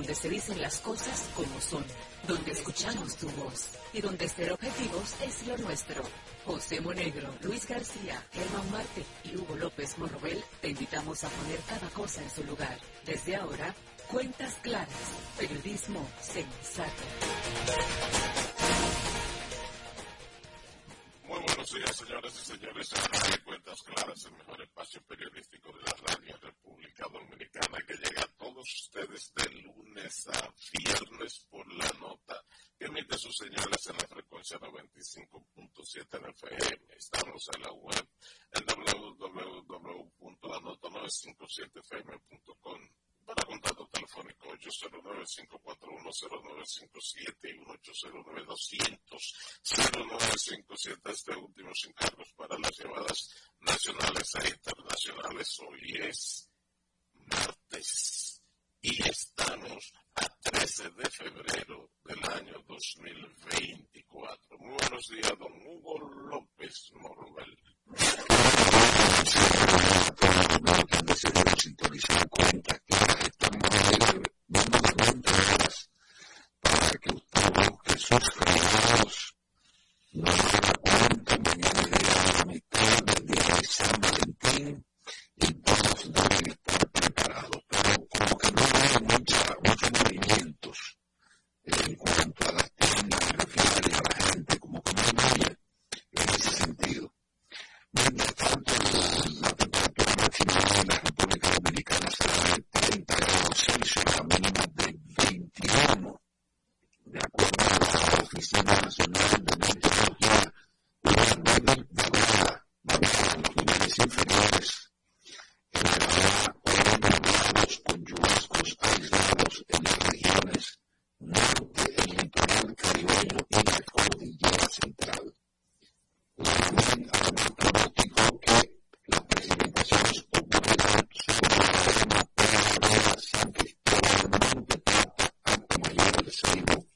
donde se dicen las cosas como son, donde escuchamos tu voz y donde ser objetivos es lo nuestro. José Monegro, Luis García, Germán Marte y Hugo López Morrobel te invitamos a poner cada cosa en su lugar. Desde ahora, cuentas claras, periodismo sensato. Muy buenos días, señores y señores. A Cuentas Claras, el mejor espacio periodístico de la radio República Dominicana, que llega a todos ustedes de lunes viernes por la nota que emite sus señales en la frecuencia 95.7 en FM. Estamos en la web en www.lanota957fm.com para contacto telefónico 809-541-0957 y 809-200-0957. Este último sin cargos para las llevadas nacionales e internacionales. Hoy es martes y estamos a 13 de febrero del año 2024. Muy buenos días, don Hugo López Morbel sintonizar cuenta que estamos dando de 20 horas para que usted busque sus no se cuenta, mañana la mitad del día de San Valentín y todos deben estar preparados, Nacional de Meteorología, una débil vaguada, vaguada en los niveles inferiores generará hoy nublados con chubascos aislados en las regiones norte, el litoral y la cordillera central. Pronosticó que las precipitaciones ocurrirán sobre la arena Peña San Cristóbal, Monte Plata, Alto Mayor del Seibo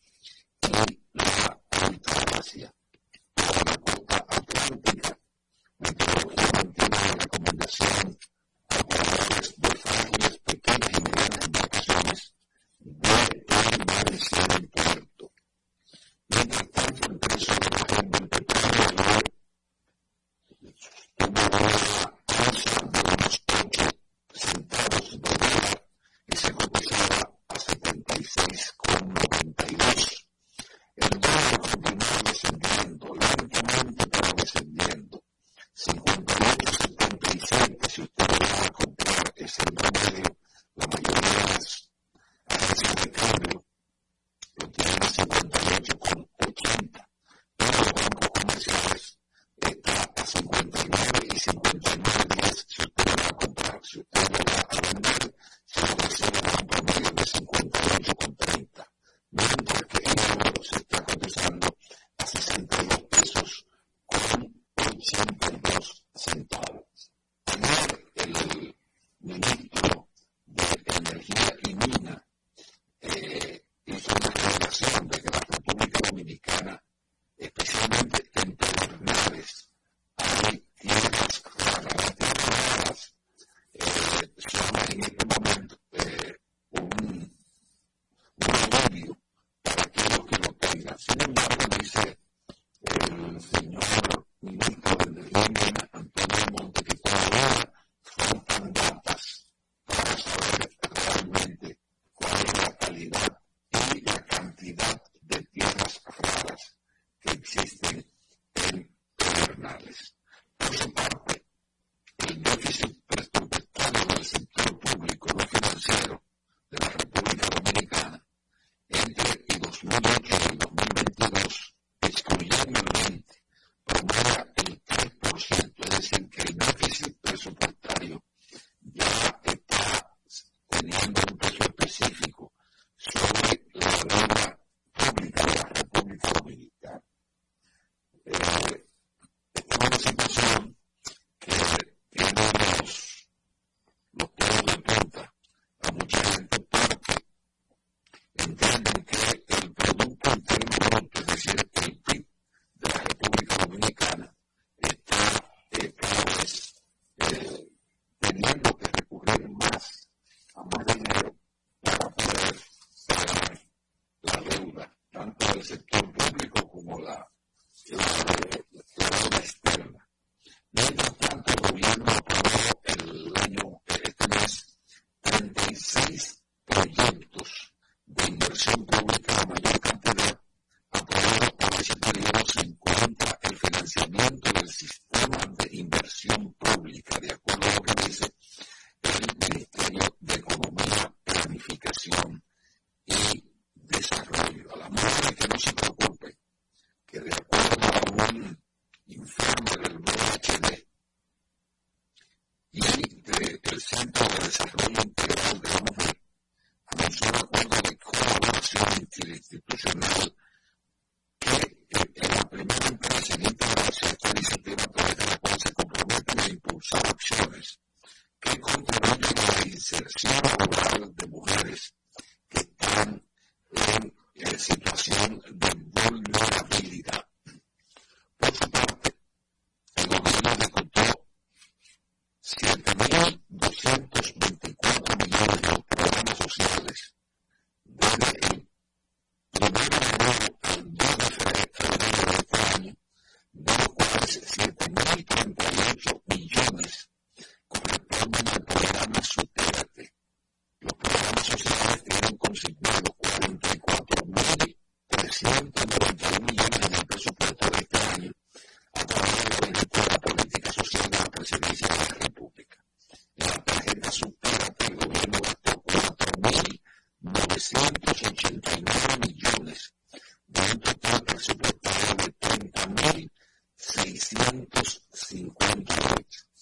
y la Alta Asia. Para la costa atlántica, Meteorología mantiene la recomendación a operadores de frágiles, pequeñas y medianas embarcaciones de permanecer en puerto. Mientras tanto, el precio de la del petróleo tuvo una alza de unos 8 centavos de dólar y se cotizaba a 76,92. El dólar continúa descendiendo, lentamente pero descendiendo. 58,77 si usted lo va a comprar es el promedio. La mayoría de las agencias de cambio lo tienen a 58,80. 358.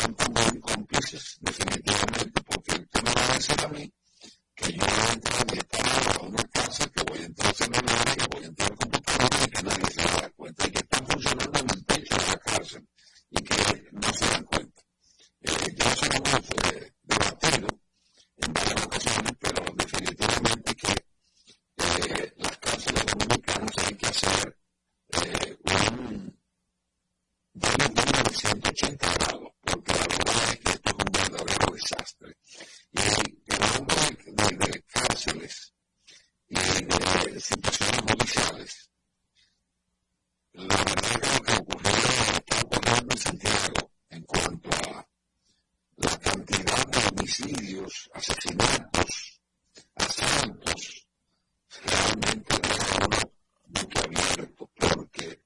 son cómplices, definitivamente, porque el me va a decir a mí que yo voy a entrar de tarde a una casa, que voy a entrar a que voy a entrar al computador y que nadie se va cuenta, y que están funcionando en el techo de la cárcel y que no se dan cuenta. Eh, ya eso lo hemos debatido en varias ocasiones, pero definitivamente que eh, las cárceles dominicanas hay que hacer eh, un, un, un 180 grados desastre. Y el nombre de, de, de cárceles y de, situaciones judiciales, la verdad que lo que ocurrió está ocurriendo en Santiago en cuanto a la cantidad de homicidios, asesinatos, asaltos, realmente deja uno abierto, porque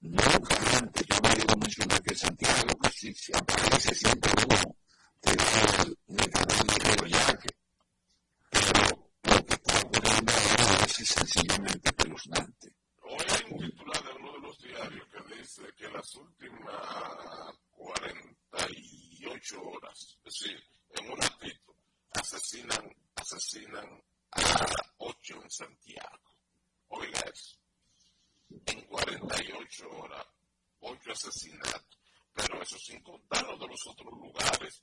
nunca antes yo me he a mencionar que Santiago, que si, si aparece siempre uno Hoy hay un titular de uno de los diarios que dice que las últimas cuarenta y ocho horas, es decir, en un ratito, asesinan, asesinan a ocho en Santiago, oiga eso, en cuarenta y ocho horas, ocho asesinatos, pero eso sin contarlo de los otros lugares.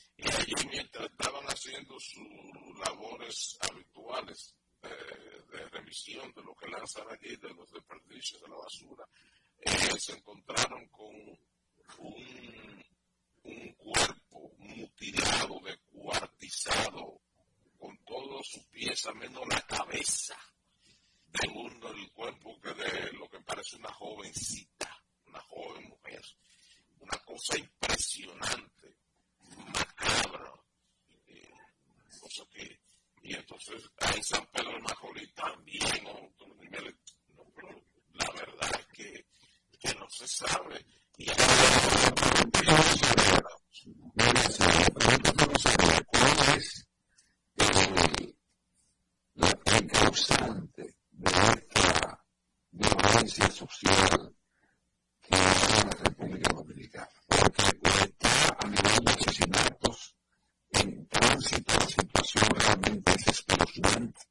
Y allí, mientras estaban haciendo sus labores habituales eh, de revisión de lo que lanzan allí, de los desperdicios, de la basura, eh, se encontraron con un, cuerpo mutilado, descuartizado, con todas sus piezas menos la cabeza de uno, el cuerpo que de lo que parece una jovencita, una joven mujer. Una cosa impresionante cabra. Eh, no sé qué. Y entonces, ahí San Pedro del Macorís también. No, pero la verdad es que, que no se sabe. Y ahí no cuál es eh, la, el causante de esta violencia social de la República Dominicana. Porque está a nivel de asesinatos, en tránsito, la situación realmente es espeluznante.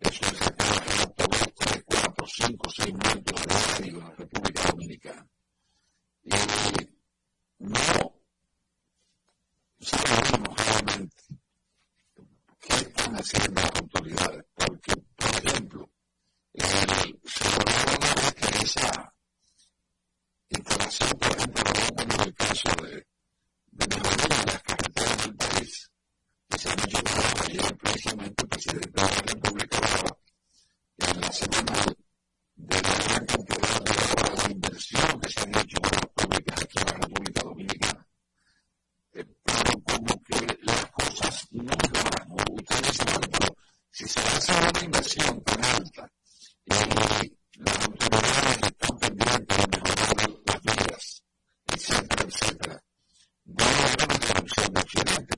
Eso es acá en todo de 4, 5, 6 muertos diarios en la República Dominicana. Y no sabemos realmente qué están haciendo las autoridades. Porque, por ejemplo, el celular de la que esa pasó, por ejemplo, lo el caso de, de las carreteras del país, que se han hecho ayer precisamente el presidente de la República Baja, que en la semana de la gran cantidad de obras de inversión que se han hecho en la República Dominicana, eh, pero como que las cosas no se van, o ustedes dicen, si se hace una inversión tan alta eh, y las autoridades make sure like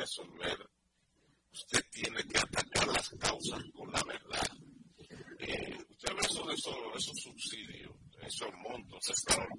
Muchas de las cosas que son mentiras, pero que entonces ellos mismos han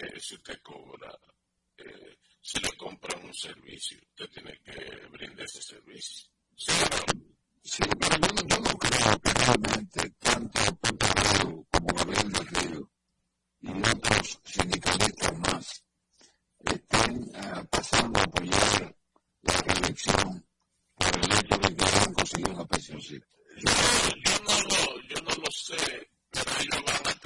Eh, si usted cobra, eh, si le compran un servicio, usted tiene que brindar ese servicio. Sí, pero yo, no creo que realmente tanto Pepe como Gabriel del Río y otros sindicalistas más estén eh, pasando a apoyar la reelección por el hecho de que han conseguido una pensión. Yo, yo, no lo, yo no lo sé, pero ellos van a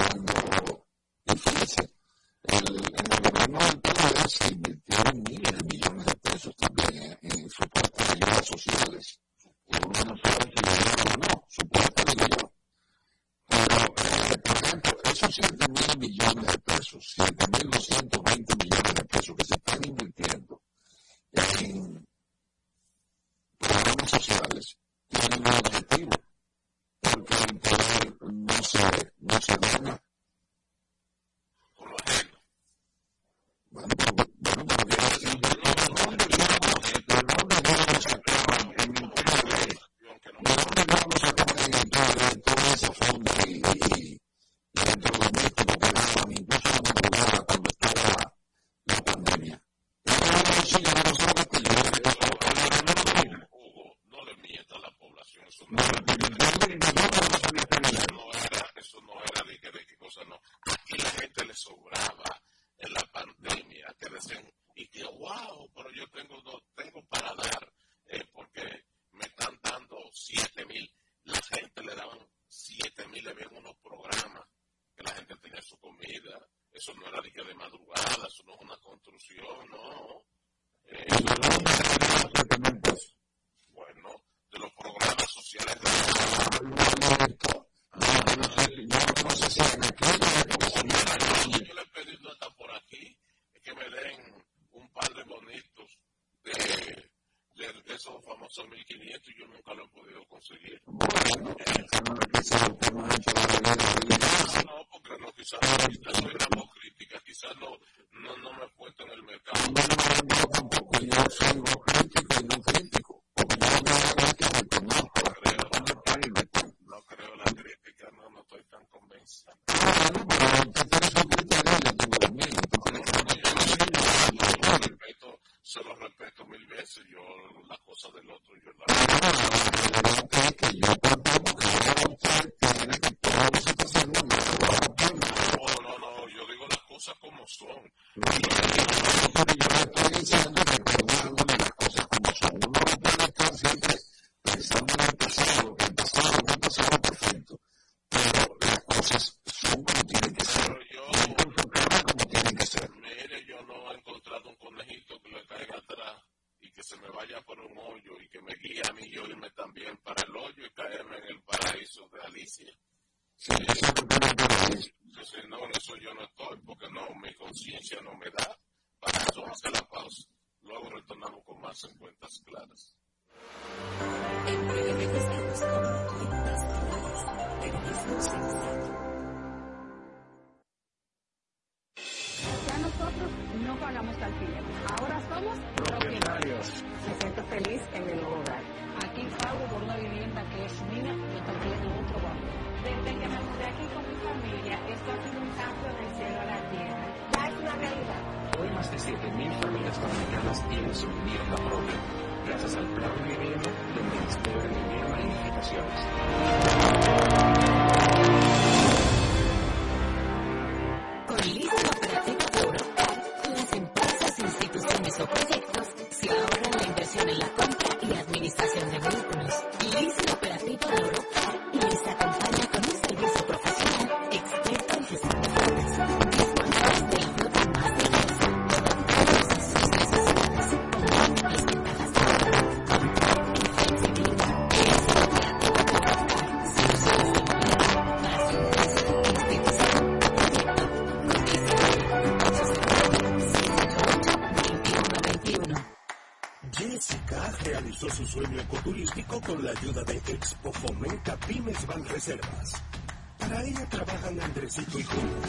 que me den un par de bonitos de, Con la ayuda de Expo Fomenta Pymes Banreservas. Para ella trabajan Andresito y Julio,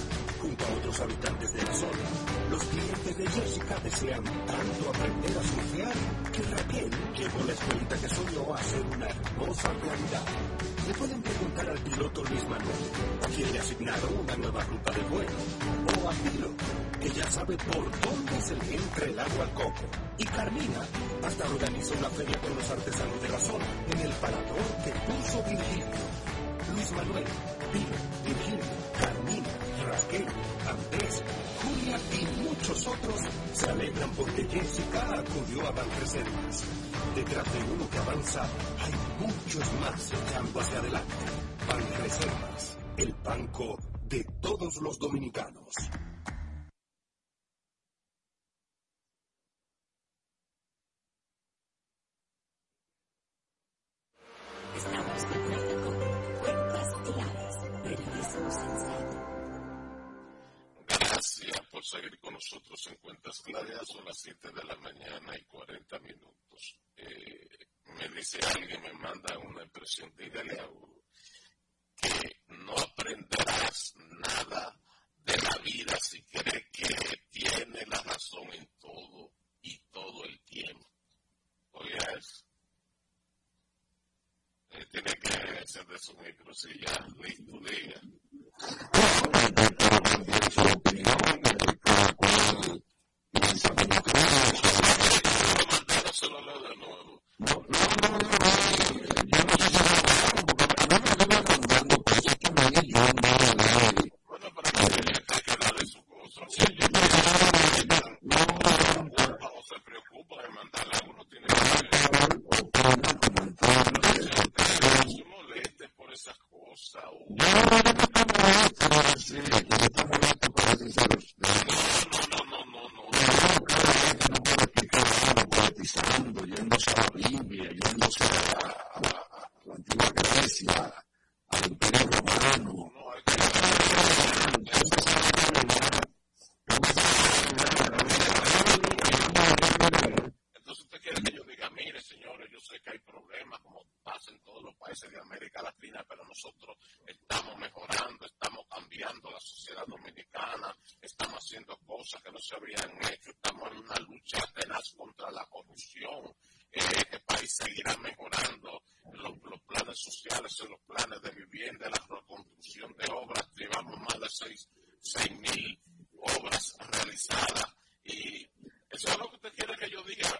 junto a otros habitantes de la zona. Los clientes de Jessica desean tanto aprender a surfear que Raquel llegó la escuelita que soñó a ser una hermosa realidad. Le pueden preguntar al piloto Luis Manuel, a quien le asignaron una nueva ruta de vuelo, o a Pilo, que ya sabe por dónde se le entra el agua al coco, y Carmina, hasta organiza una feria con los artesanos de la zona, en el parador que puso Virgilio. Luis Manuel Vive, Virgilio, Carmina, Raquel, Andrés, Julia y muchos otros se alegran porque Jessica acudió a Banreservas. Detrás de uno que avanza, hay muchos más echando hacia adelante. Banreservas, el banco de todos los dominicanos. conseguir con nosotros en cuentas claras son las 7 de la mañana y 40 minutos. Eh, me dice alguien, me manda una impresión, dígale a Hugo que no aprenderás nada de la vida si cree que tiene la razón en todo y todo el tiempo. Oiga eso. Eh, tiene que encender su micro si ya listo, diga preocupa de que... Para, para, para, esas cosas. Uh. Yo no estoy molesta, molesta para ser sinceros. No, no, no, no, no. no. cada vez que no puedo explicar nada poetizando, yéndose a la Biblia, yéndose a, a, a, a la antigua Grecia, al Imperio Romano. No, es que... Entonces usted quiere que yo diga, mire señores, yo sé que hay problemas como pasa en todos los países de América Latina, pero nosotros estamos mejorando, estamos cambiando la sociedad dominicana, estamos haciendo cosas que no se habrían hecho, estamos en una lucha tenaz contra la corrupción. Eh, este país seguirá mejorando los, planes sociales, los planes de vivienda, la reconstrucción de obras. Llevamos más de 6 mil obras realizadas y eso es lo que usted quiere que yo diga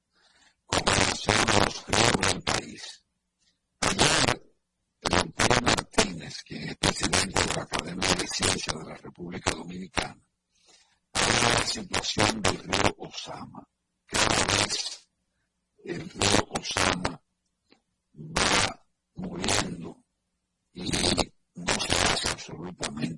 como hacemos en del país. Ayer, el Antonio Martínez, que es presidente de la Academia de Ciencia de la República Dominicana, habla de la situación del río Osama. Cada vez el río Osama va muriendo y no se hace absolutamente.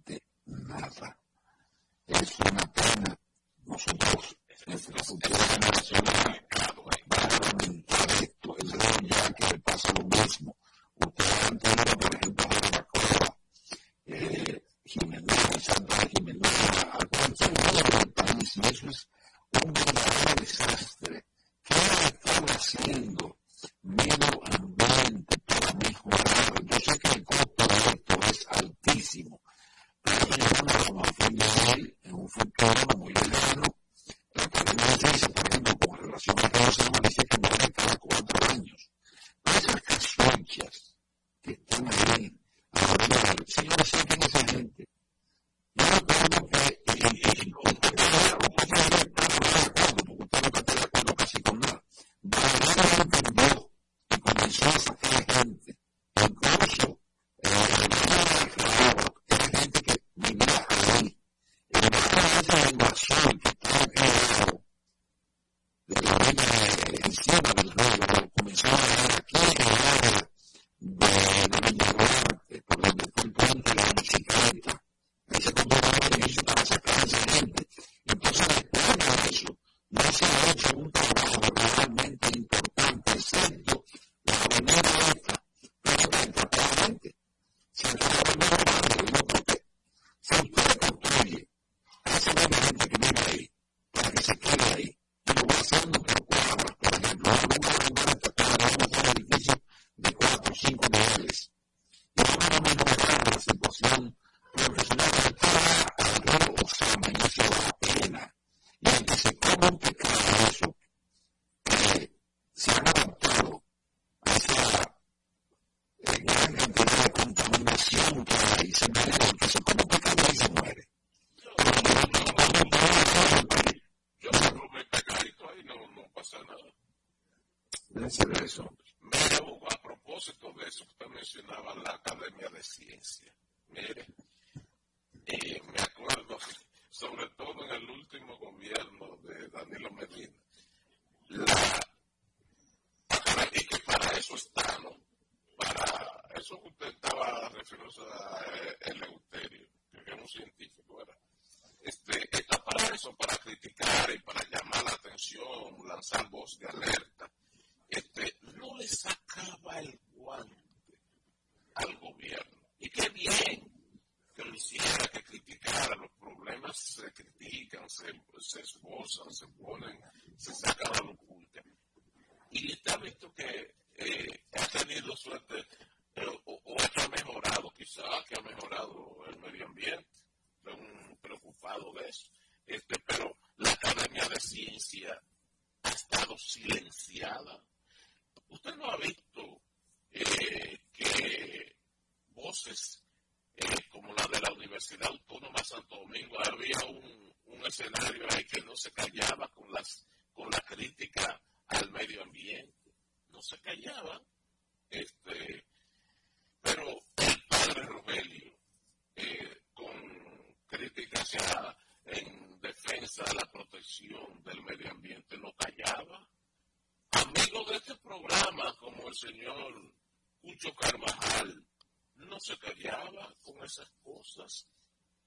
cosas.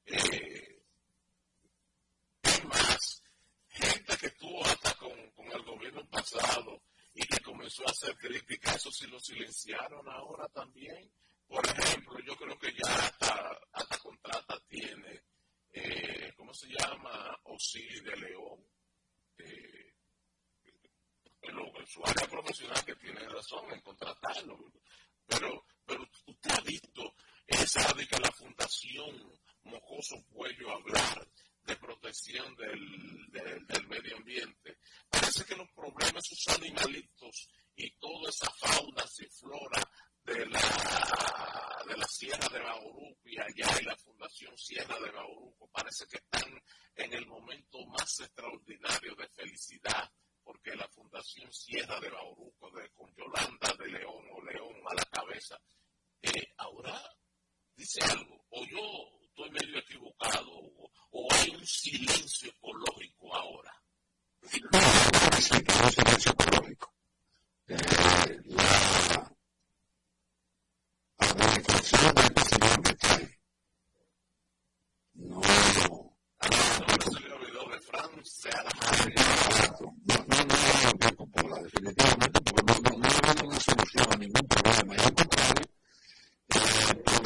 Eh, es más, gente que estuvo hasta con, el gobierno pasado y que comenzó a hacer críticas, eso sí lo silenciaron ahora también. Por ejemplo, yo creo que ya hasta, hasta contrata tiene, eh, ¿cómo se llama? Osiris de León. Eh, el, su área profesional que tiene razón en contratarlo. Pero, pero usted ha visto él sabe que la Fundación Mocoso Cuello hablar de protección del, del, medio ambiente. Parece que los problemas, sus animalitos y toda esa fauna y flora de la, de la Sierra de Bauruco allá y la Fundación Sierra de Bauruco, parece que están en el momento más extraordinario de felicidad, porque la Fundación Sierra de Bauruco, de, con Yolanda de León o León a la cabeza, eh, ahora dice algo, o yo estoy medio equivocado, o, hay un silencio ecológico ahora. No, dicen que hay un silencio ecológico. Eh, la administración de este señor que trae no refrán sea la madre. No, no, no hay un tiempo por definitivamente, porque no, no, no, no una solución a ningún problema. Y al contrario, eh,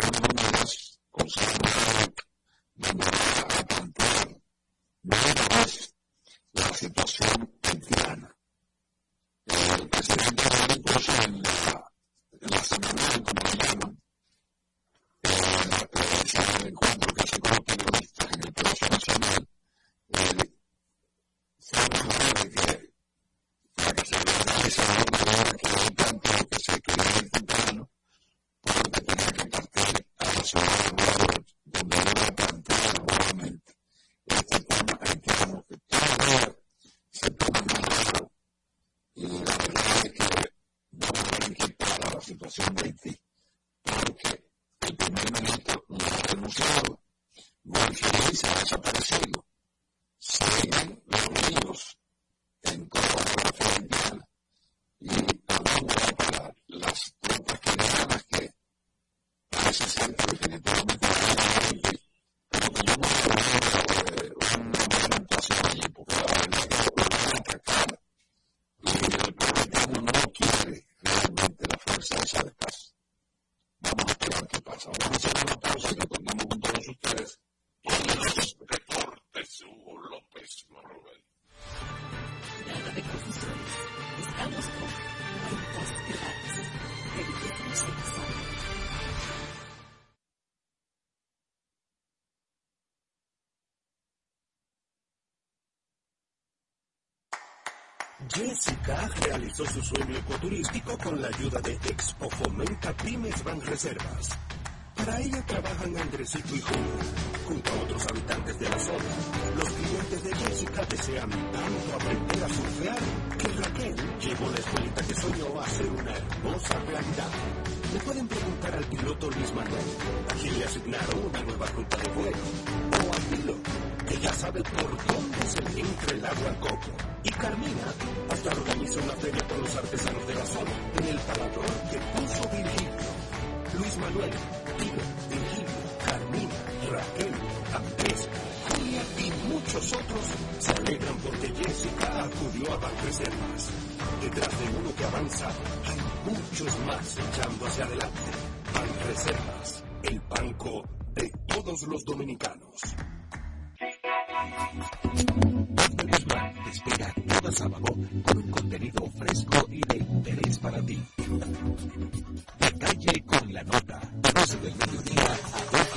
Thank you. Jessica realizó su sueño ecoturístico con la ayuda de Expo Fomenta Pymes Van Reservas. Para ella trabajan Andresito y Julio, junto a otros habitantes de la zona. Los clientes de Jessica desean tanto aprender a surfear que Raquel llevó la escuelita que soñó a ser una hermosa realidad. Le pueden preguntar al piloto Luis Manuel, a le asignaron una nueva ruta de vuelo, o a Pilo, ya sabe por dónde se entra el agua al coco. Y Carmina hasta organizó una feria con los artesanos de la zona en el parador que puso Virgilio. Luis Manuel, Pilo, Virgilio, Carmina, Raquel, Andrés, Julia y muchos otros se alegran porque Jessica acudió a Banreservas. Detrás de uno que avanza, hay muchos más echando hacia adelante. Banreservas, el banco de todos los dominicanos. Te espera cada sábado con un contenido fresco y de interés para ti. Detalle con la nota, 12 del mediodía a 2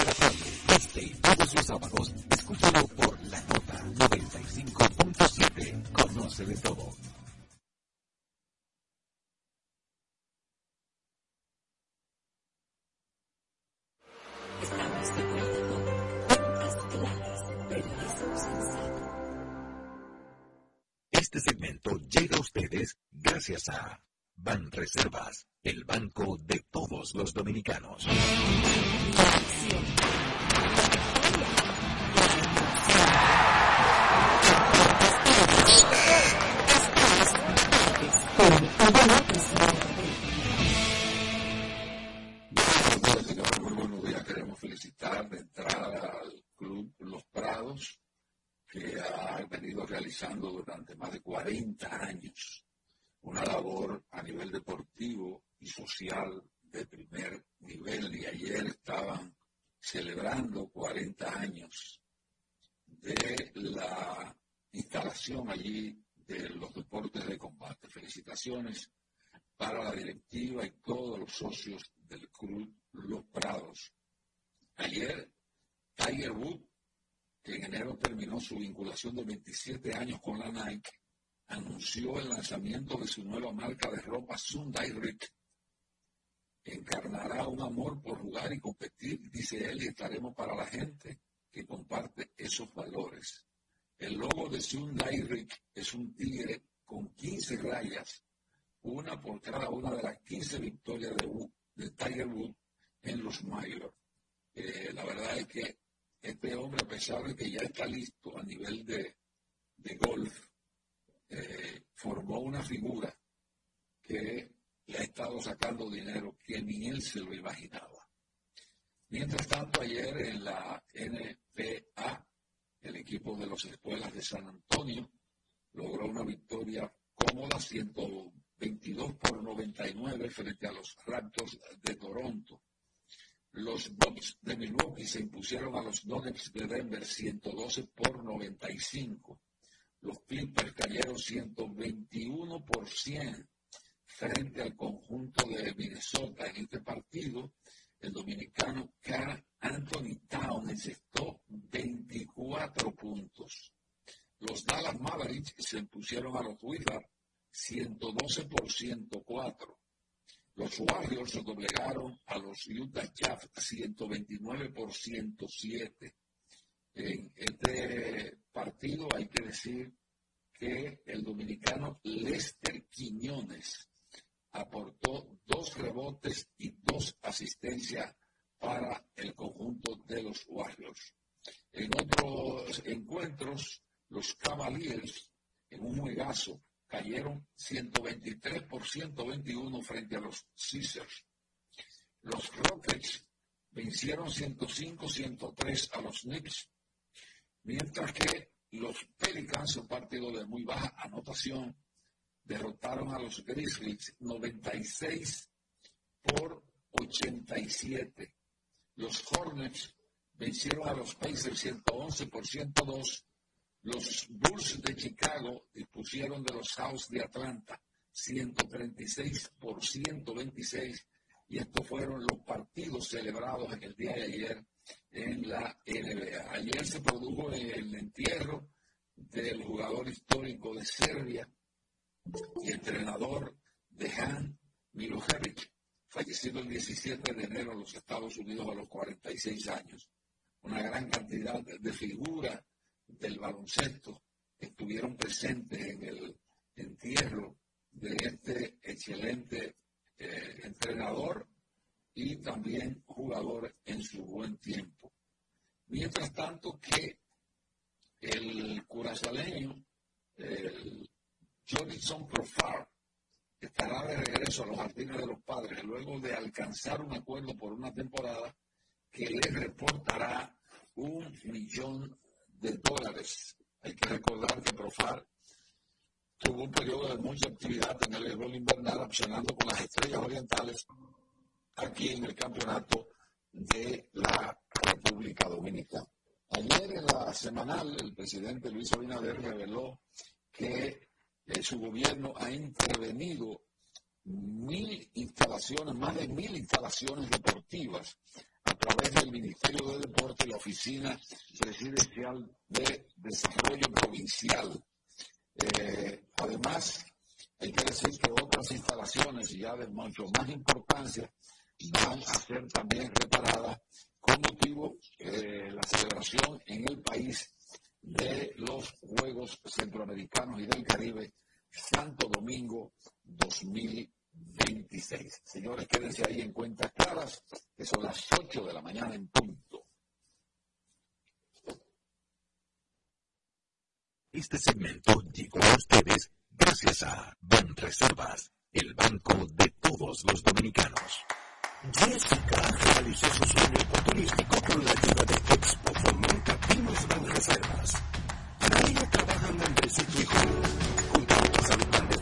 dominicanos. De 27 años con la Nike, anunció el lanzamiento de su nueva marca de ropa Sunday Rick. Encarnará un amor por jugar y competir, dice él, y estaremos para la gente que comparte esos valores. El logo de Sunday Rick es un tigre con 15 rayas, una por cada una de las 15 victorias de, Tiger Woods en los Majors. Eh, la verdad es que este hombre, a pesar de que ya está listo a nivel de, golf, eh, formó una figura que le ha estado sacando dinero que ni él se lo imaginaba. Mientras tanto, ayer en la NBA, el equipo de las escuelas de San Antonio logró una victoria cómoda, 122 por 99 frente a los Raptors de Toronto. Los Bucks de Milwaukee se impusieron a los Nuggets de Denver 112 por 95. Los Clippers cayeron 121 por 100 frente al conjunto de Minnesota. En este partido, el dominicano Carl Anthony Town encestó 24 puntos. Los Dallas Mavericks se impusieron a los Wizards 112 por 104. Los Warriors se doblegaron a los Utah Jazz 129 por 107. En este partido hay que decir que el dominicano Lester Quiñones aportó dos rebotes y dos asistencias para el conjunto de los Warriors. En otros encuentros, los Cavaliers, en un juegazo, cayeron 123 por 121 frente a los Caesars. Los Rockets vencieron 105-103 a los Knicks, mientras que los Pelicans, un partido de muy baja anotación, derrotaron a los Grizzlies 96 por 87. Los Hornets vencieron a los Pacers 111 por 102 los Bulls de Chicago dispusieron de los House de Atlanta 136 por 126 y estos fueron los partidos celebrados en el día de ayer en la NBA. Ayer se produjo el entierro del jugador histórico de Serbia y entrenador de Han Milojevic, fallecido el 17 de enero en los Estados Unidos a los 46 años. Una gran cantidad de figuras del baloncesto estuvieron presentes en el entierro de este excelente eh, entrenador y también jugador en su buen tiempo. Mientras tanto que el curazaleño, el Jonathan Profar, estará de regreso a los jardines de los padres luego de alcanzar un acuerdo por una temporada que le reportará un millón de dólares. Hay que recordar que Profar tuvo un periodo de mucha actividad en el béisbol invernal, opcionando con las estrellas orientales aquí en el campeonato de la República Dominicana. Ayer en la semanal, el presidente Luis Abinader reveló que eh, su gobierno ha intervenido mil instalaciones, más de mil instalaciones deportivas a través del Ministerio de Deporte y la Oficina Presidencial de Desarrollo Provincial. Eh, además, hay que decir que otras instalaciones ya de mucho más importancia van a ser también reparadas con motivo de la celebración en el país de los Juegos Centroamericanos y del Caribe Santo Domingo 2020. 26. Señores, quédense ahí en cuentas claras, que son las 8 de la mañana en punto. Este segmento llegó a ustedes gracias a Banreservas, el banco de todos los dominicanos. Jessica realizó su sueño ecoturístico con la ayuda de Expo Fomenta Pinos Banreservas. Para trabajan los habitantes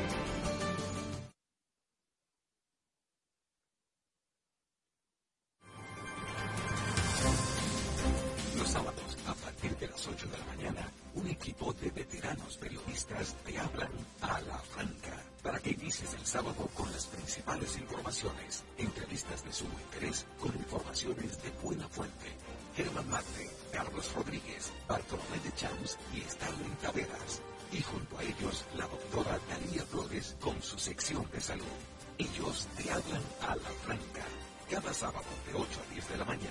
con informaciones de buena fuente. Germán Marte, Carlos Rodríguez, Bartolomé de Chams y Stanley Taveras. Y junto a ellos, la doctora Daría Flores con su sección de salud. Ellos te hablan a la franca. Cada sábado de 8 a 10 de la mañana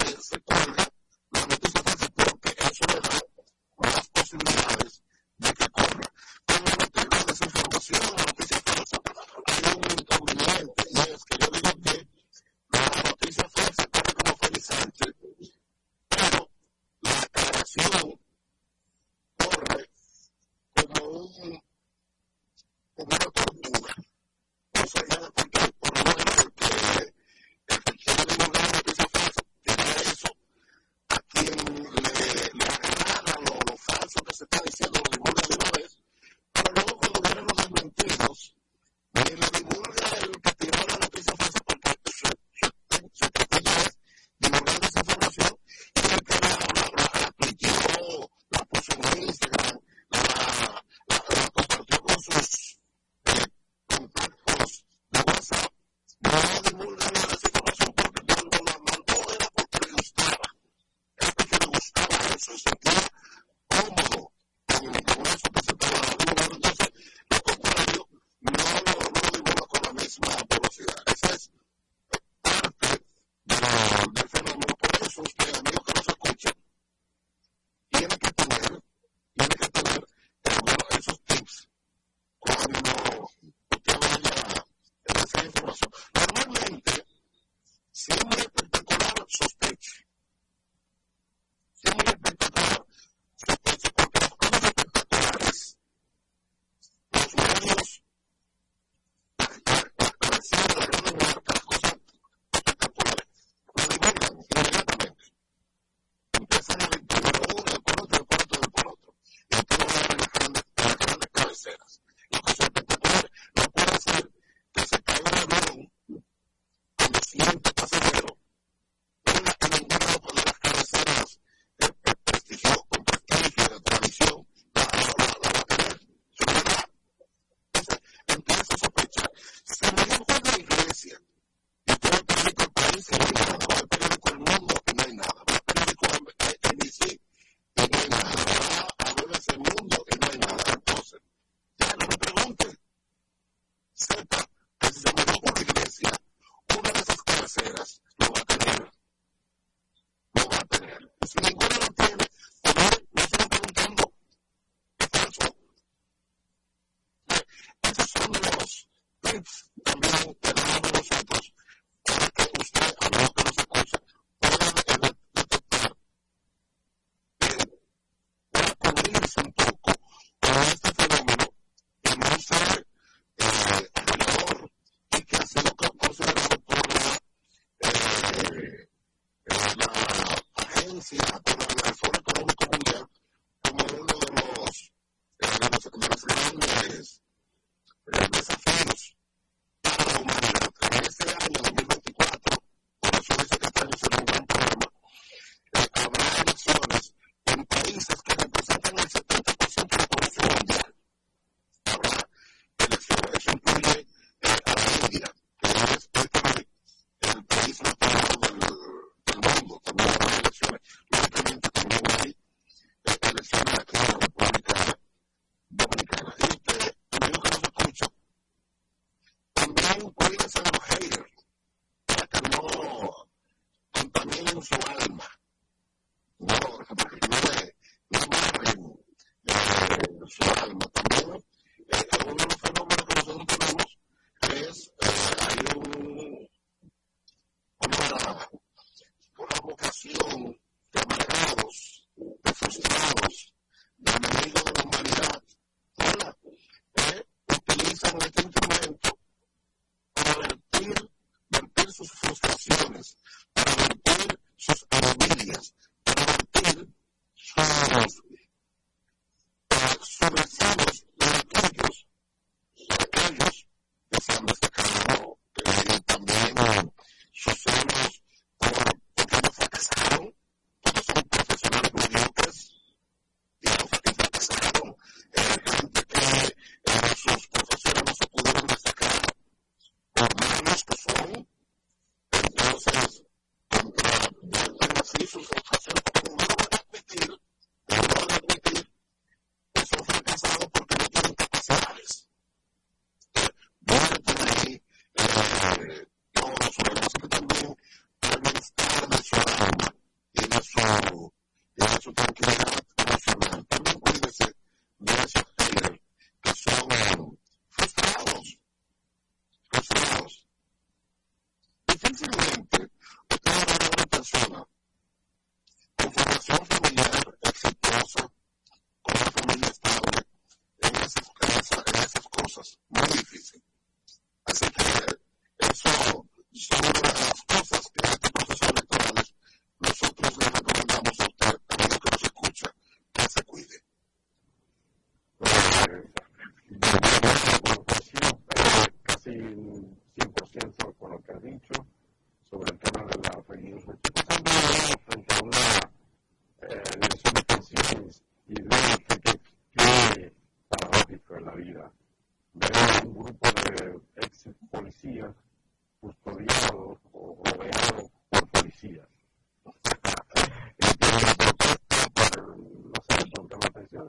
eso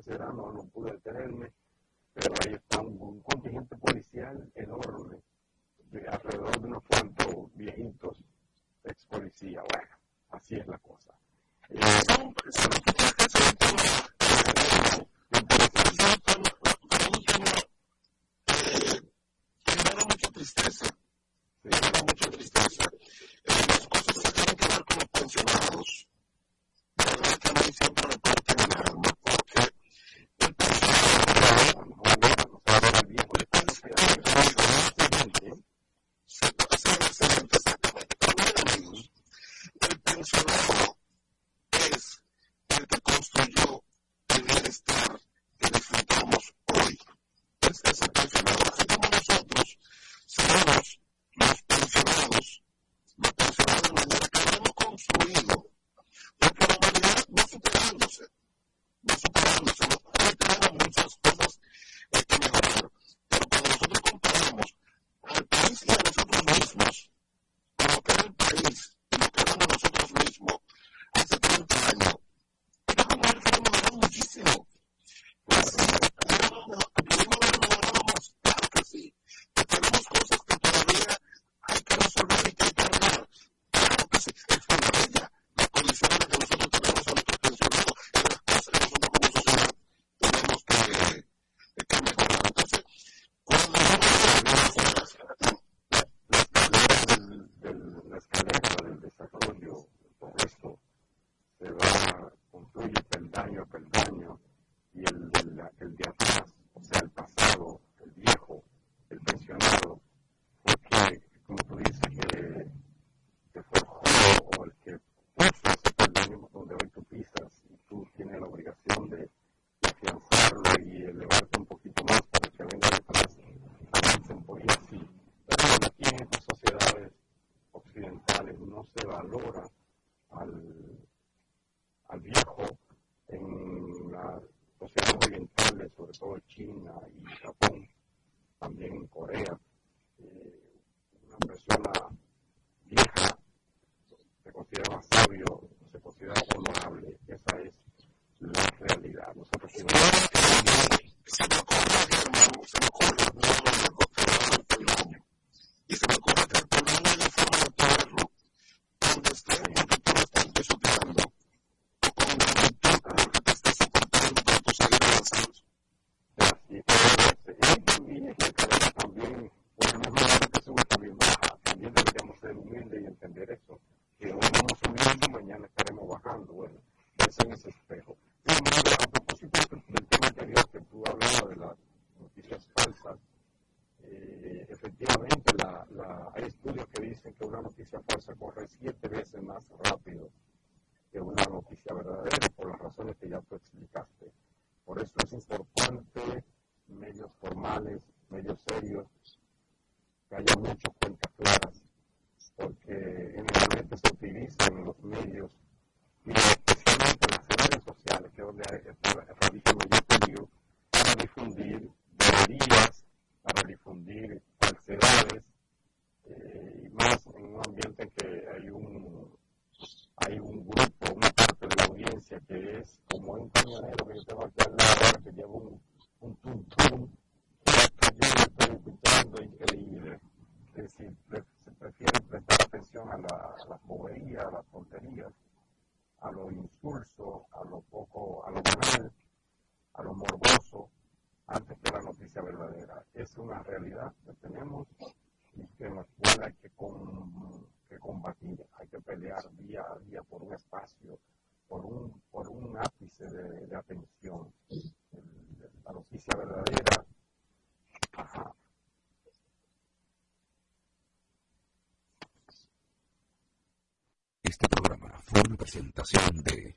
y a nosotros realidad que tenemos y que en la escuela hay que, combatir, hay que pelear día a día por un espacio, por un, por un ápice de, atención. La noticia verdadera. Ajá. Este programa fue una presentación de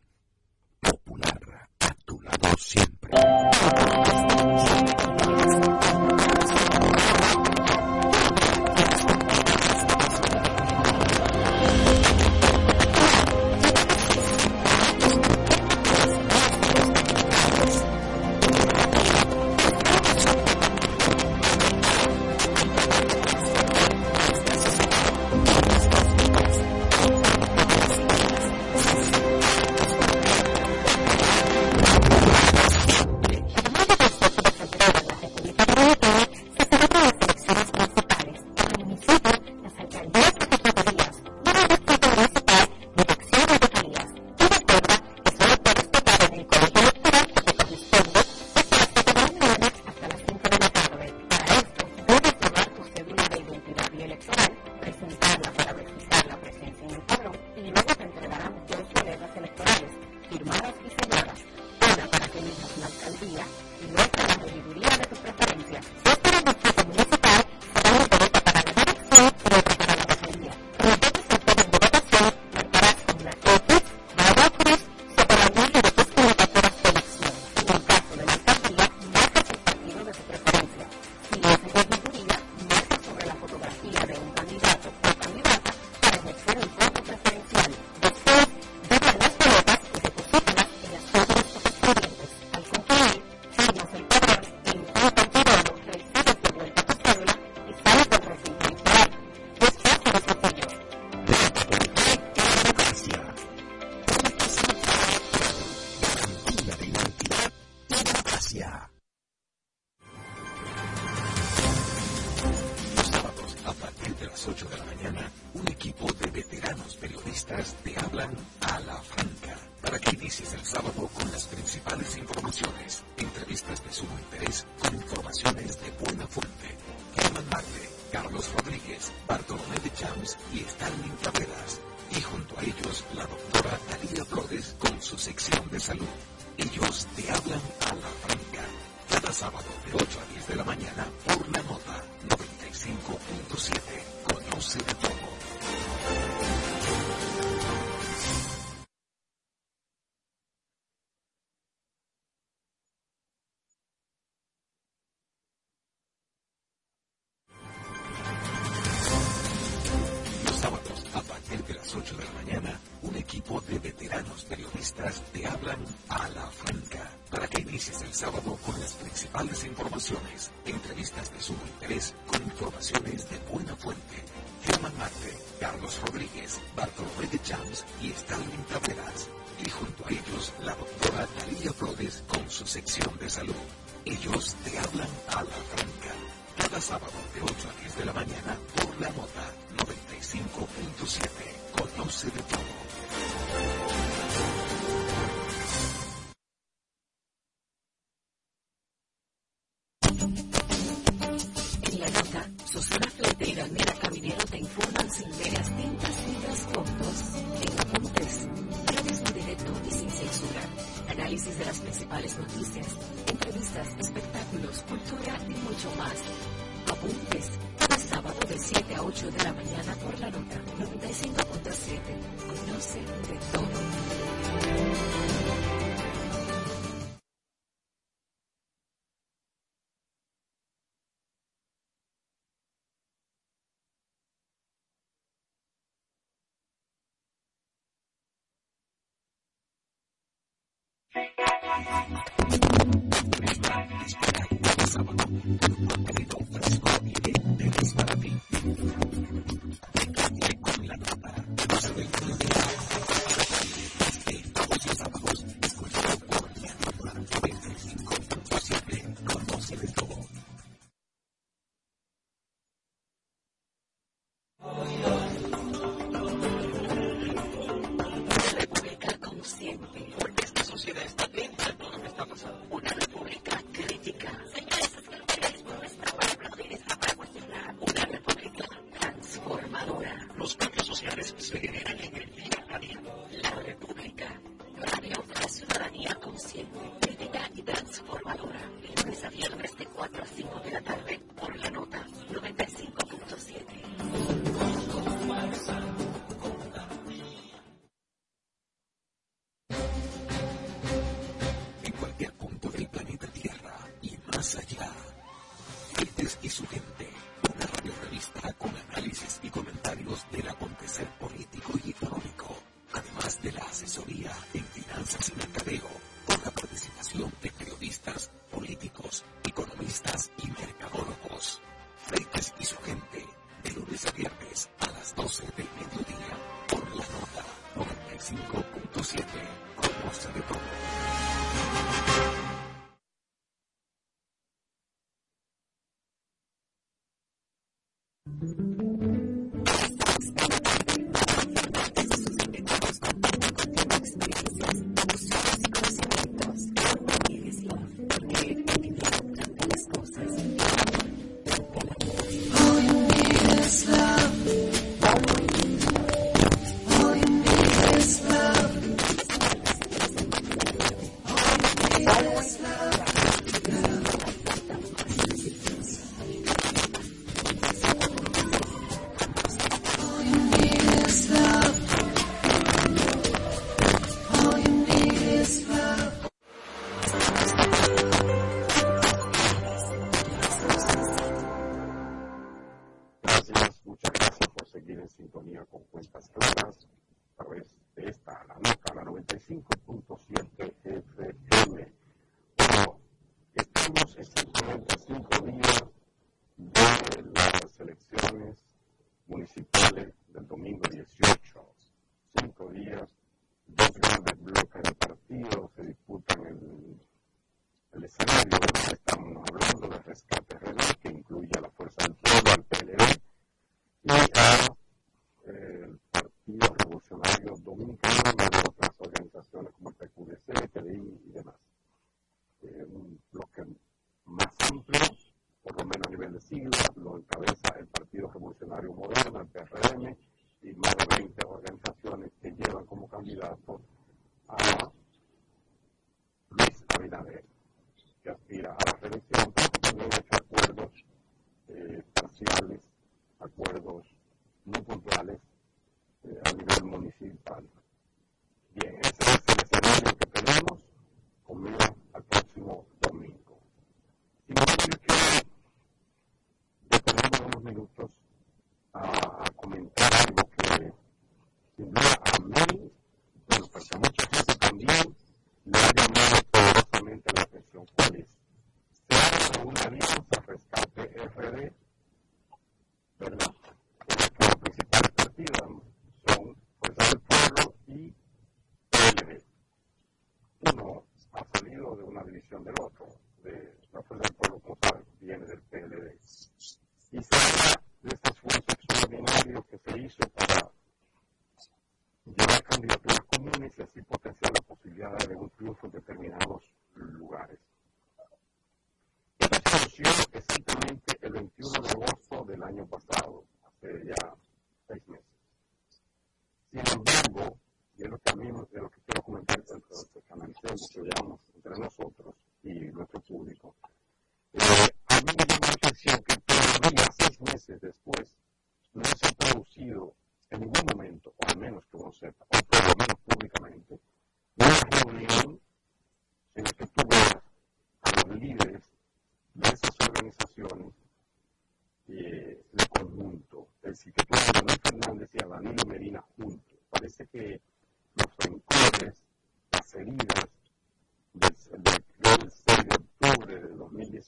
con análisis y comentarios del acontecer político y económico, además de la asesoría en finanzas y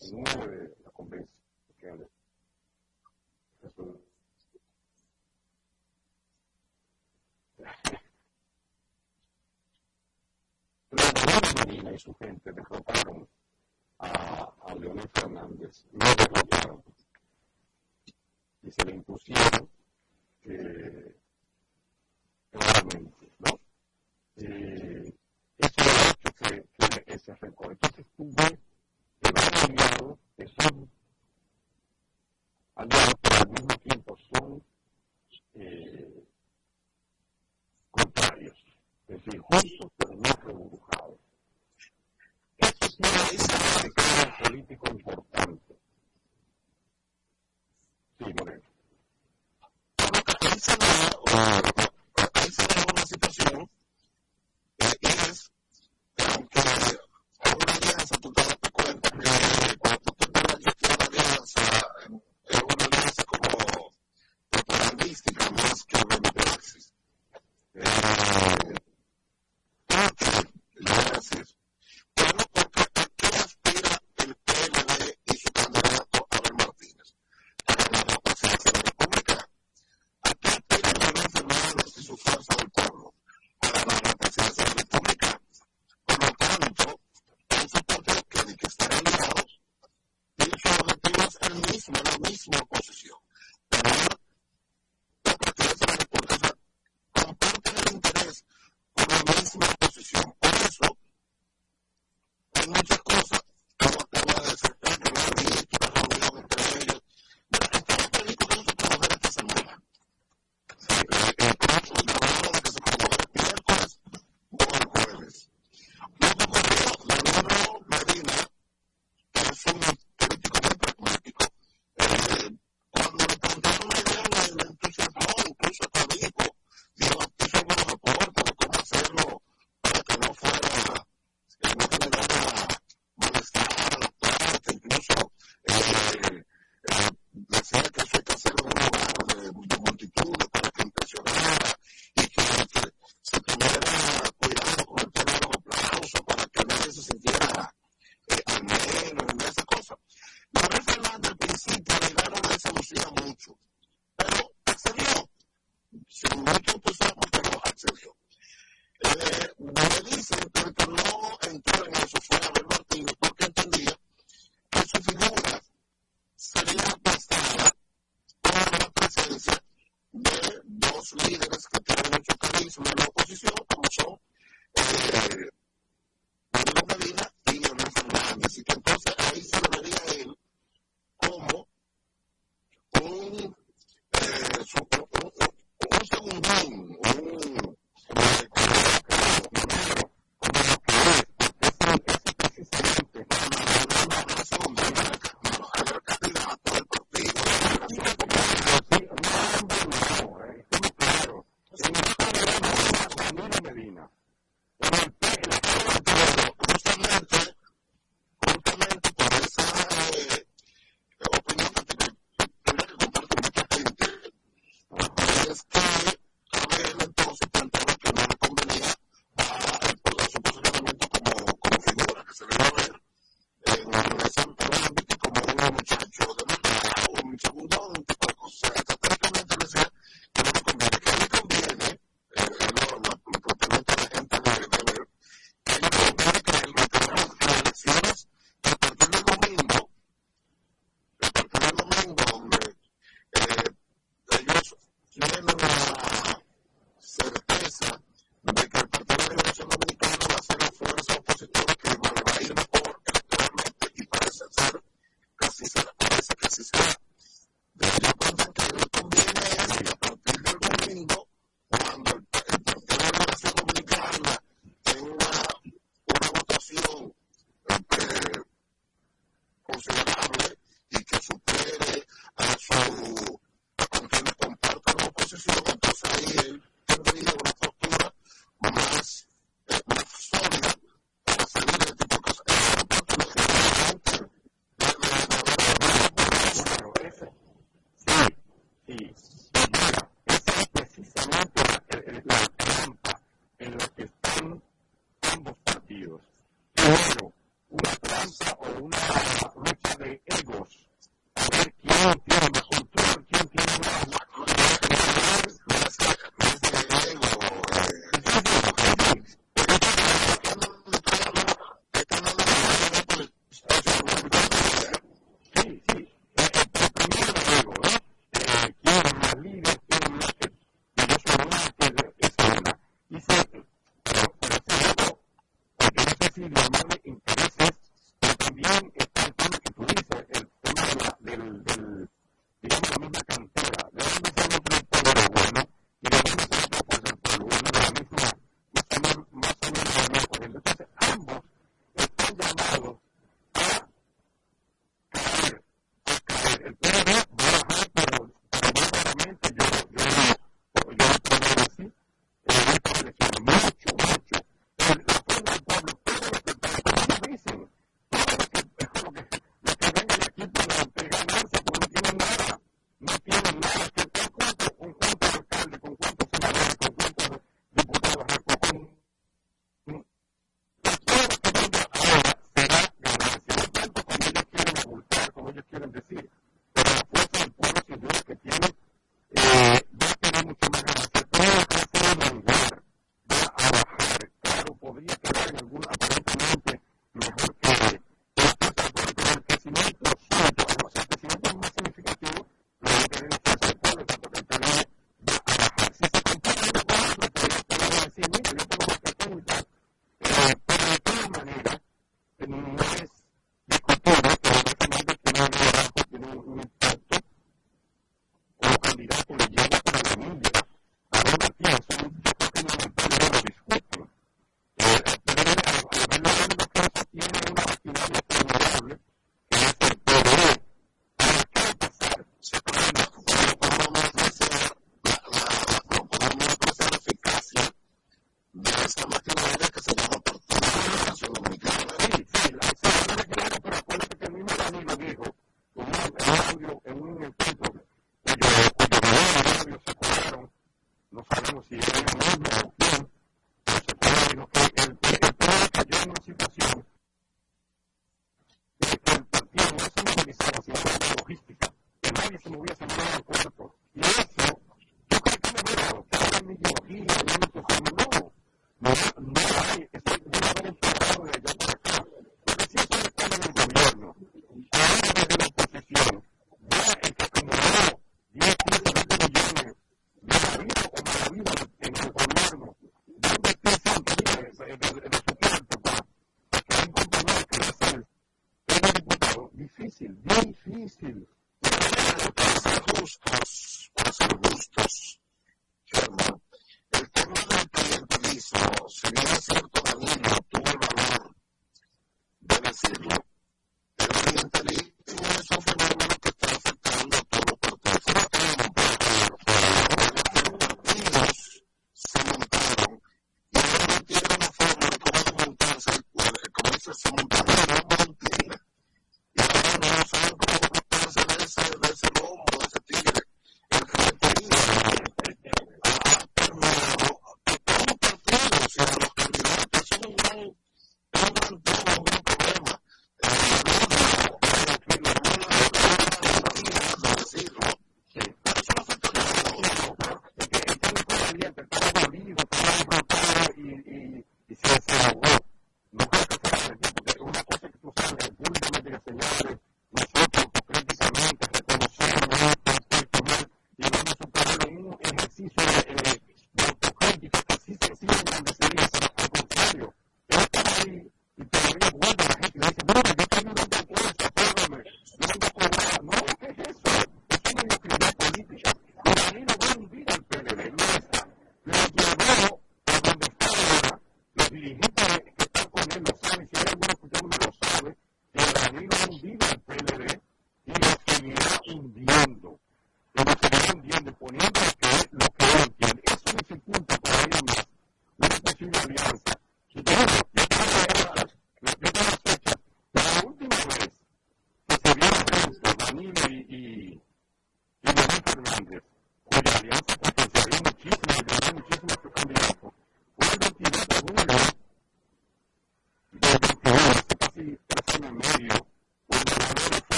de 2019,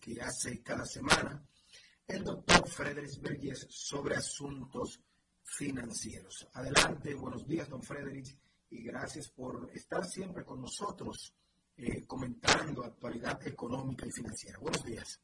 que hace cada semana el doctor Frederick Vergés sobre asuntos financieros. Adelante, buenos días, don Frederick, y gracias por estar siempre con nosotros eh, comentando actualidad económica y financiera. Buenos días.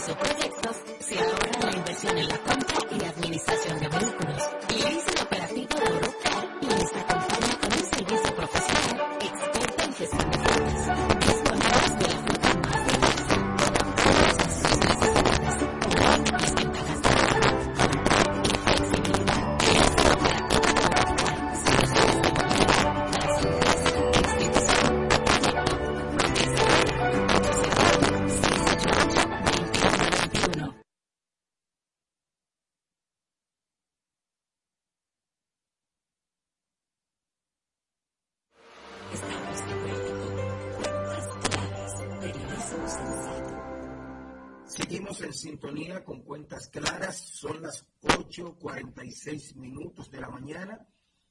eso. Con cuentas claras. Son las 8.46 minutos de la mañana.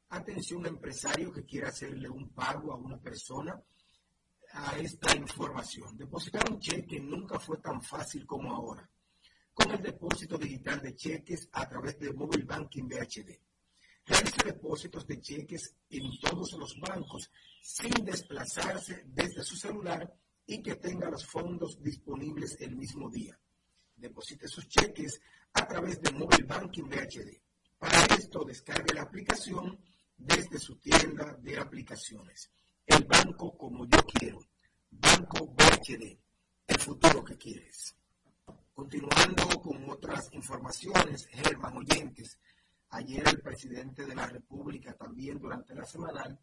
Atención, empresario que quiera hacerle un pago a una persona a esta información. Depositar un cheque nunca fue tan fácil como ahora. Con el depósito digital de cheques a través de Mobile Banking BHD. Realice depósitos de cheques en todos los bancos sin desplazarse desde su celular y que tenga los fondos disponibles el mismo día. Deposite sus cheques a través de Mobile Banking BHD. Para esto, descargue la aplicación desde su tienda de aplicaciones. El banco como yo quiero. Banco BHD. El futuro que quieres. Continuando con otras informaciones, Germán Oyentes. Ayer el presidente de la República, también durante la semanal,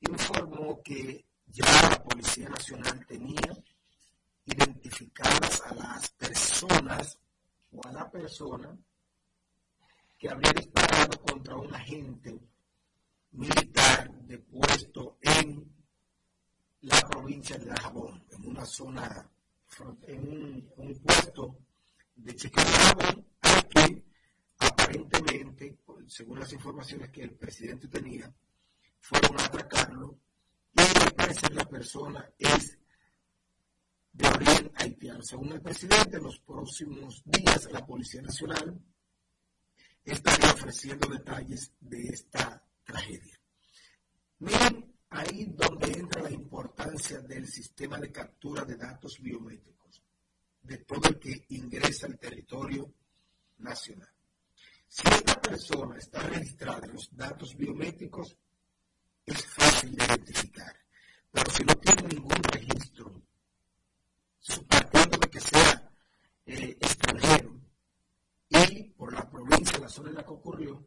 informó que ya la Policía Nacional tenía identificadas a las personas o a la persona que habría disparado contra un agente militar depuesto en la provincia de Jabón, en una zona, en un, puesto de chequeo de Jabón, al que aparentemente, según las informaciones que el presidente tenía, fueron a atracarlo al parecer la persona es de origen haitiano. Según el presidente, en los próximos días la Policía Nacional estaría ofreciendo detalles de esta tragedia. Miren ahí donde entra la importancia del sistema de captura de datos biométricos de todo el que ingresa al territorio nacional. Si esta persona está registrada en los datos biométricos, es fácil de identificar. Pero si no tiene ningún registro, partiendo de que sea eh, extranjero. Y por la provincia, la zona en la que ocurrió,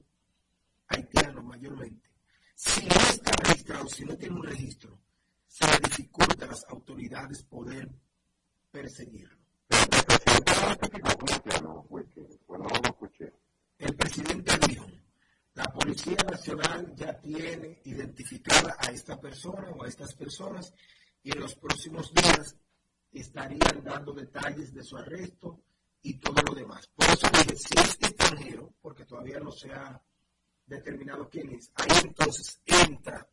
haitiano mayormente, si no está registrado, si no tiene un registro, se le dificulta a las autoridades poder perseguirlo. El presidente dijo, la Policía Nacional ya tiene identificada a esta persona o a estas personas y en los próximos días estarían dando detalles de su arresto y todo lo demás. Por eso dije, si es extranjero, porque todavía no se ha determinado quién es, ahí entonces entra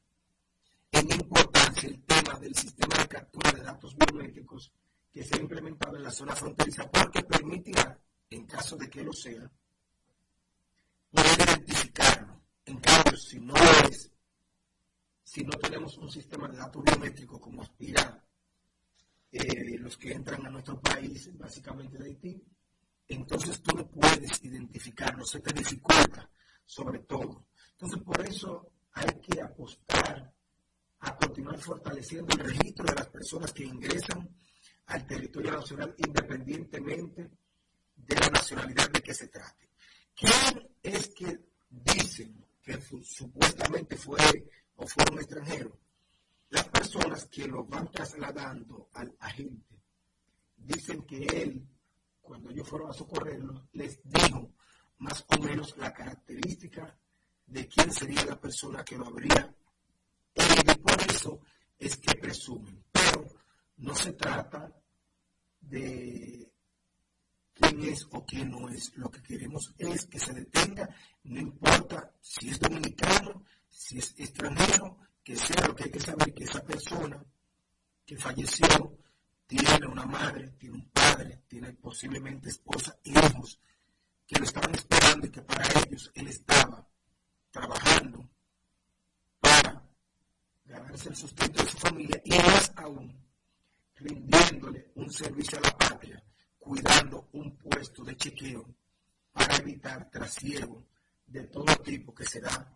en importancia el tema del sistema de captura de datos biométricos que se ha implementado en la zona fronteriza, porque permitirá, en caso de que lo sea, poder identificarlo. En cambio, si no es, si no tenemos un sistema de datos biométricos como aspira eh, los que entran a nuestro país, básicamente de Haití, entonces tú no puedes identificarlo, se te dificulta, sobre todo. Entonces, por eso hay que apostar a continuar fortaleciendo el registro de las personas que ingresan al territorio nacional independientemente de la nacionalidad de que se trate. ¿Quién es que dicen que supuestamente fue o fue un extranjero? Las personas que lo van trasladando al agente dicen que él, cuando ellos fueron a socorrerlo, les dijo más o menos la característica de quién sería la persona que lo habría y por eso es que presumen. Pero no se trata de quién es o quién no es. Lo que queremos es que se detenga, no importa si es dominicano, si es extranjero, que sea lo que hay que saber, que esa persona que falleció tiene una madre, tiene un padre, tiene posiblemente esposa, hijos, que lo estaban esperando y que para ellos él estaba trabajando para ganarse el sustento de su familia y más aún rindiéndole un servicio a la patria cuidando un puesto de chequeo para evitar trasiego de todo tipo que se da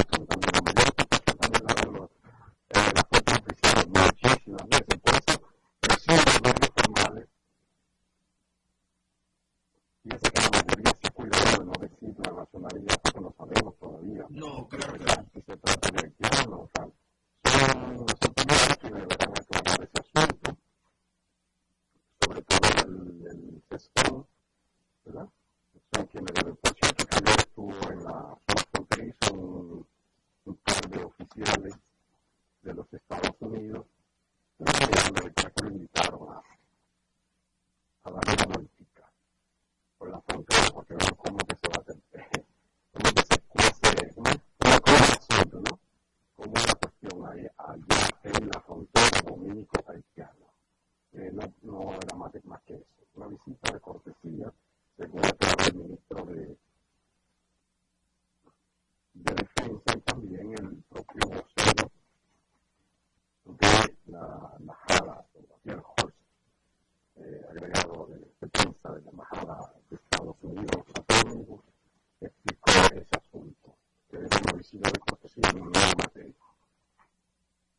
sino desprotegida en ninguna materia.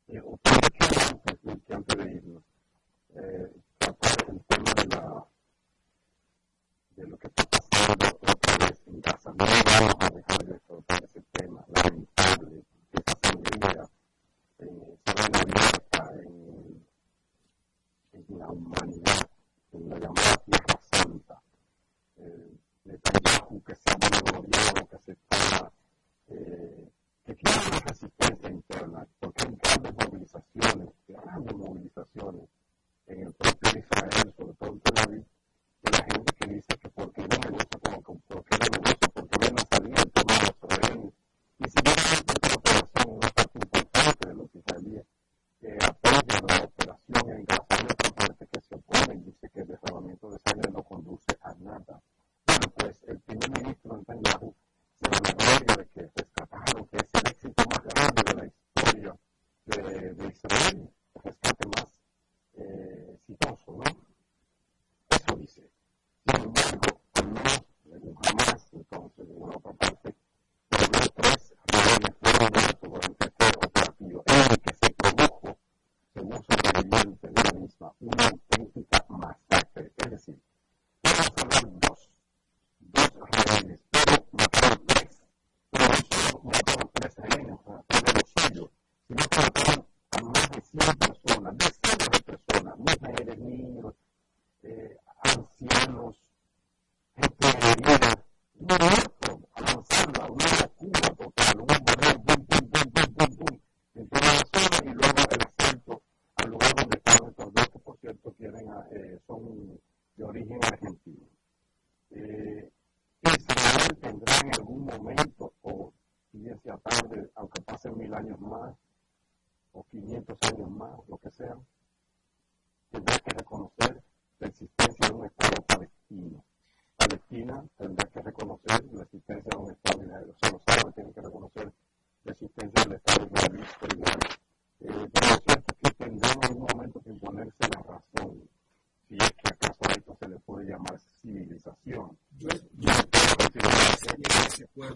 Eh, otra cuestión que antes de irnos, eh, tratar el tema de, lo que está pasando otra vez en Gaza. No vale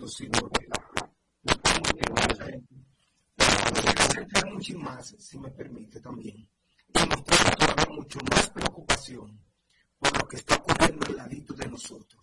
Martín. si me permite también, y mostrar mucho más preocupación por lo que está ocurriendo al ladito de nosotros,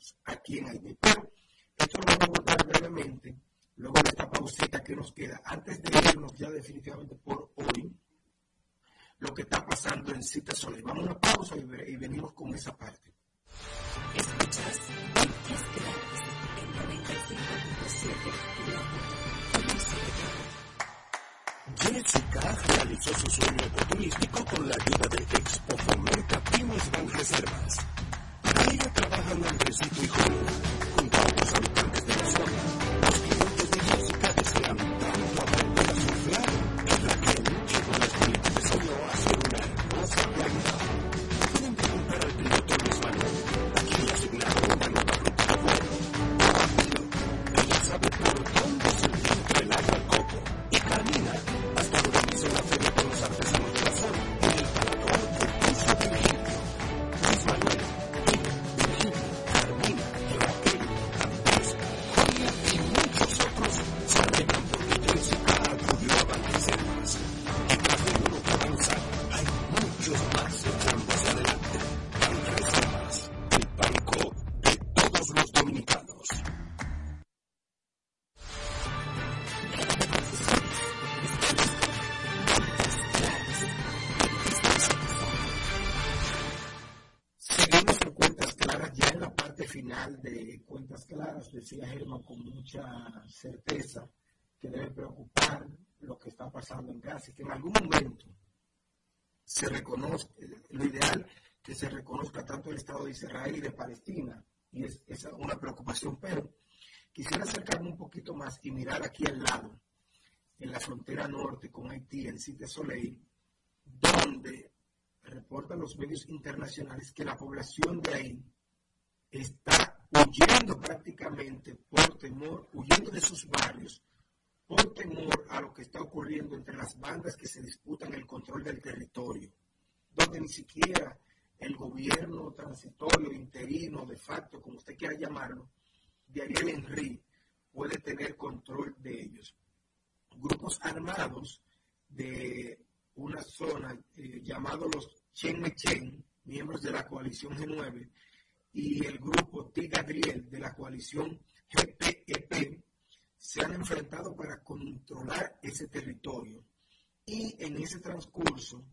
Decía Germán con mucha certeza que debe preocupar lo que está pasando en Gaza y que en algún momento se reconozca, lo ideal que se reconozca tanto el Estado de Israel y de Palestina, y es, una preocupación, pero quisiera acercarme un poquito más y mirar aquí al lado, en la frontera norte con Haití, en Cite Soleil, donde reportan los medios internacionales que la población de ahí está huyendo prácticamente por temor, huyendo de sus barrios, por temor a lo que está ocurriendo entre las bandas que se disputan el control del territorio, donde ni siquiera el gobierno transitorio, interino, de facto, como usted quiera llamarlo, de Ariel Henry puede tener control de ellos. Grupos armados de una zona eh, llamado los Chen Mechen, miembros de la coalición G9, y el grupo T-Gadriel de la coalición GPEP, se han enfrentado para controlar ese territorio. Y en ese transcurso,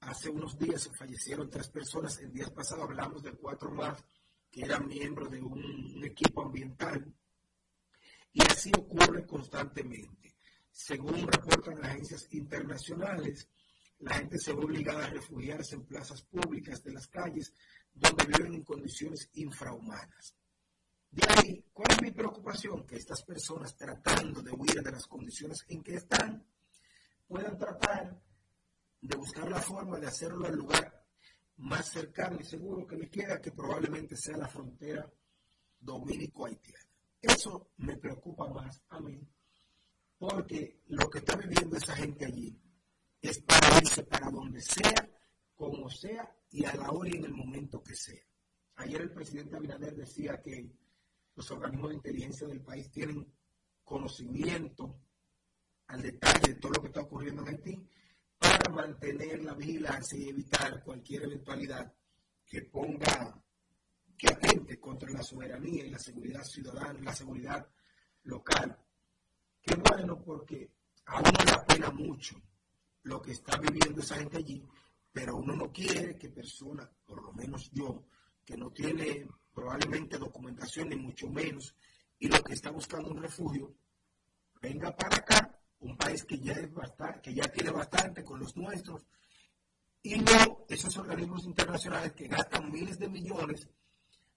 hace unos días fallecieron tres personas, el día pasado hablamos de cuatro más que eran miembros de un, un equipo ambiental. Y así ocurre constantemente. Según reportan las agencias internacionales, la gente se ve obligada a refugiarse en plazas públicas de las calles donde viven en condiciones infrahumanas. De ahí, ¿cuál es mi preocupación? Que estas personas tratando de huir de las condiciones en que están, puedan tratar de buscar la forma de hacerlo al lugar más cercano y seguro que le queda, que probablemente sea la frontera dominico-haitiana. Eso me preocupa más a mí, porque lo que está viviendo esa gente allí es para irse para donde sea, como sea y a la hora y en el momento que sea. Ayer el presidente Abinader decía que los organismos de inteligencia del país tienen conocimiento al detalle de todo lo que está ocurriendo en Haití para mantener la vigilancia y evitar cualquier eventualidad que ponga, que atente contra la soberanía y la seguridad ciudadana, la seguridad local. Qué bueno porque a uno le apena mucho lo que está viviendo esa gente allí, pero uno no quiere que personas, por lo menos yo, que no tiene probablemente documentación ni mucho menos, y lo que está buscando un refugio, venga para acá, un país que ya, es bastante, que ya tiene bastante con los nuestros, y no esos organismos internacionales que gastan miles de millones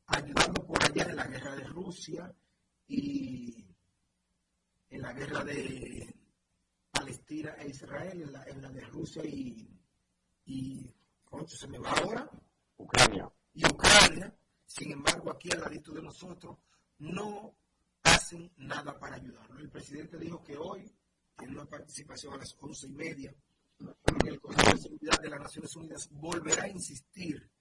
ayudando por allá en la guerra de Rusia y en la guerra de Palestina e Israel, en la, en la de Rusia y, y se me va ahora, Ucrania. Y Ucrania, sin embargo, aquí al ladito de nosotros, no hacen nada para ayudarnos. El presidente dijo que hoy tiene una participación a las once y media en el Consejo de Seguridad de las Naciones Unidas, volverá a insistir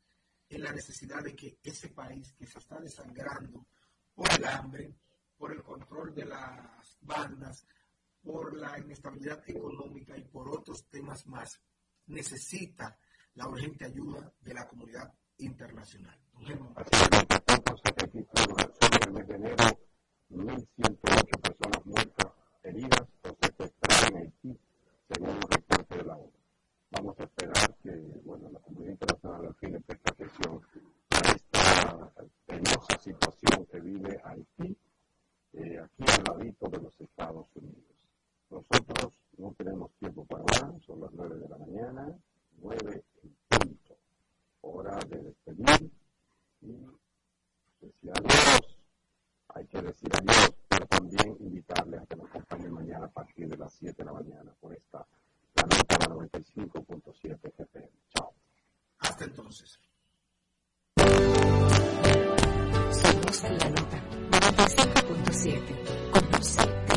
en la necesidad de que ese país que se está desangrando por el hambre, por el control de las bandas, por la inestabilidad económica y por otros temas más, necesita la urgente ayuda de la comunidad internacional. El mes de enero, 1.108 personas muertas, heridas o secuestradas en Haití, según los reportes de la ONU. Vamos a esperar que bueno, la comunidad internacional al fin le preste atención a esta penosa situación que vive Haití, eh, aquí al ladito de los Estados Unidos. Nosotros no tenemos tiempo para más, son las nueve de la mañana, nueve en punto. Hora de despedir y decir adiós. Hay que decir adiós, pero también invitarles a que nos acompañen mañana a partir de las 7 de la mañana por esta, la nota 95.7 GPM. Chao. Hasta entonces. Somos la nota 95.7. Conoce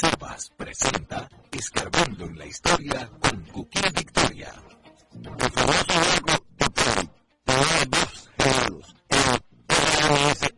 Reservas presenta Escarbando en la Historia con Cookie Victoria. El famoso banco Titanic tenía dos géneros, el RMS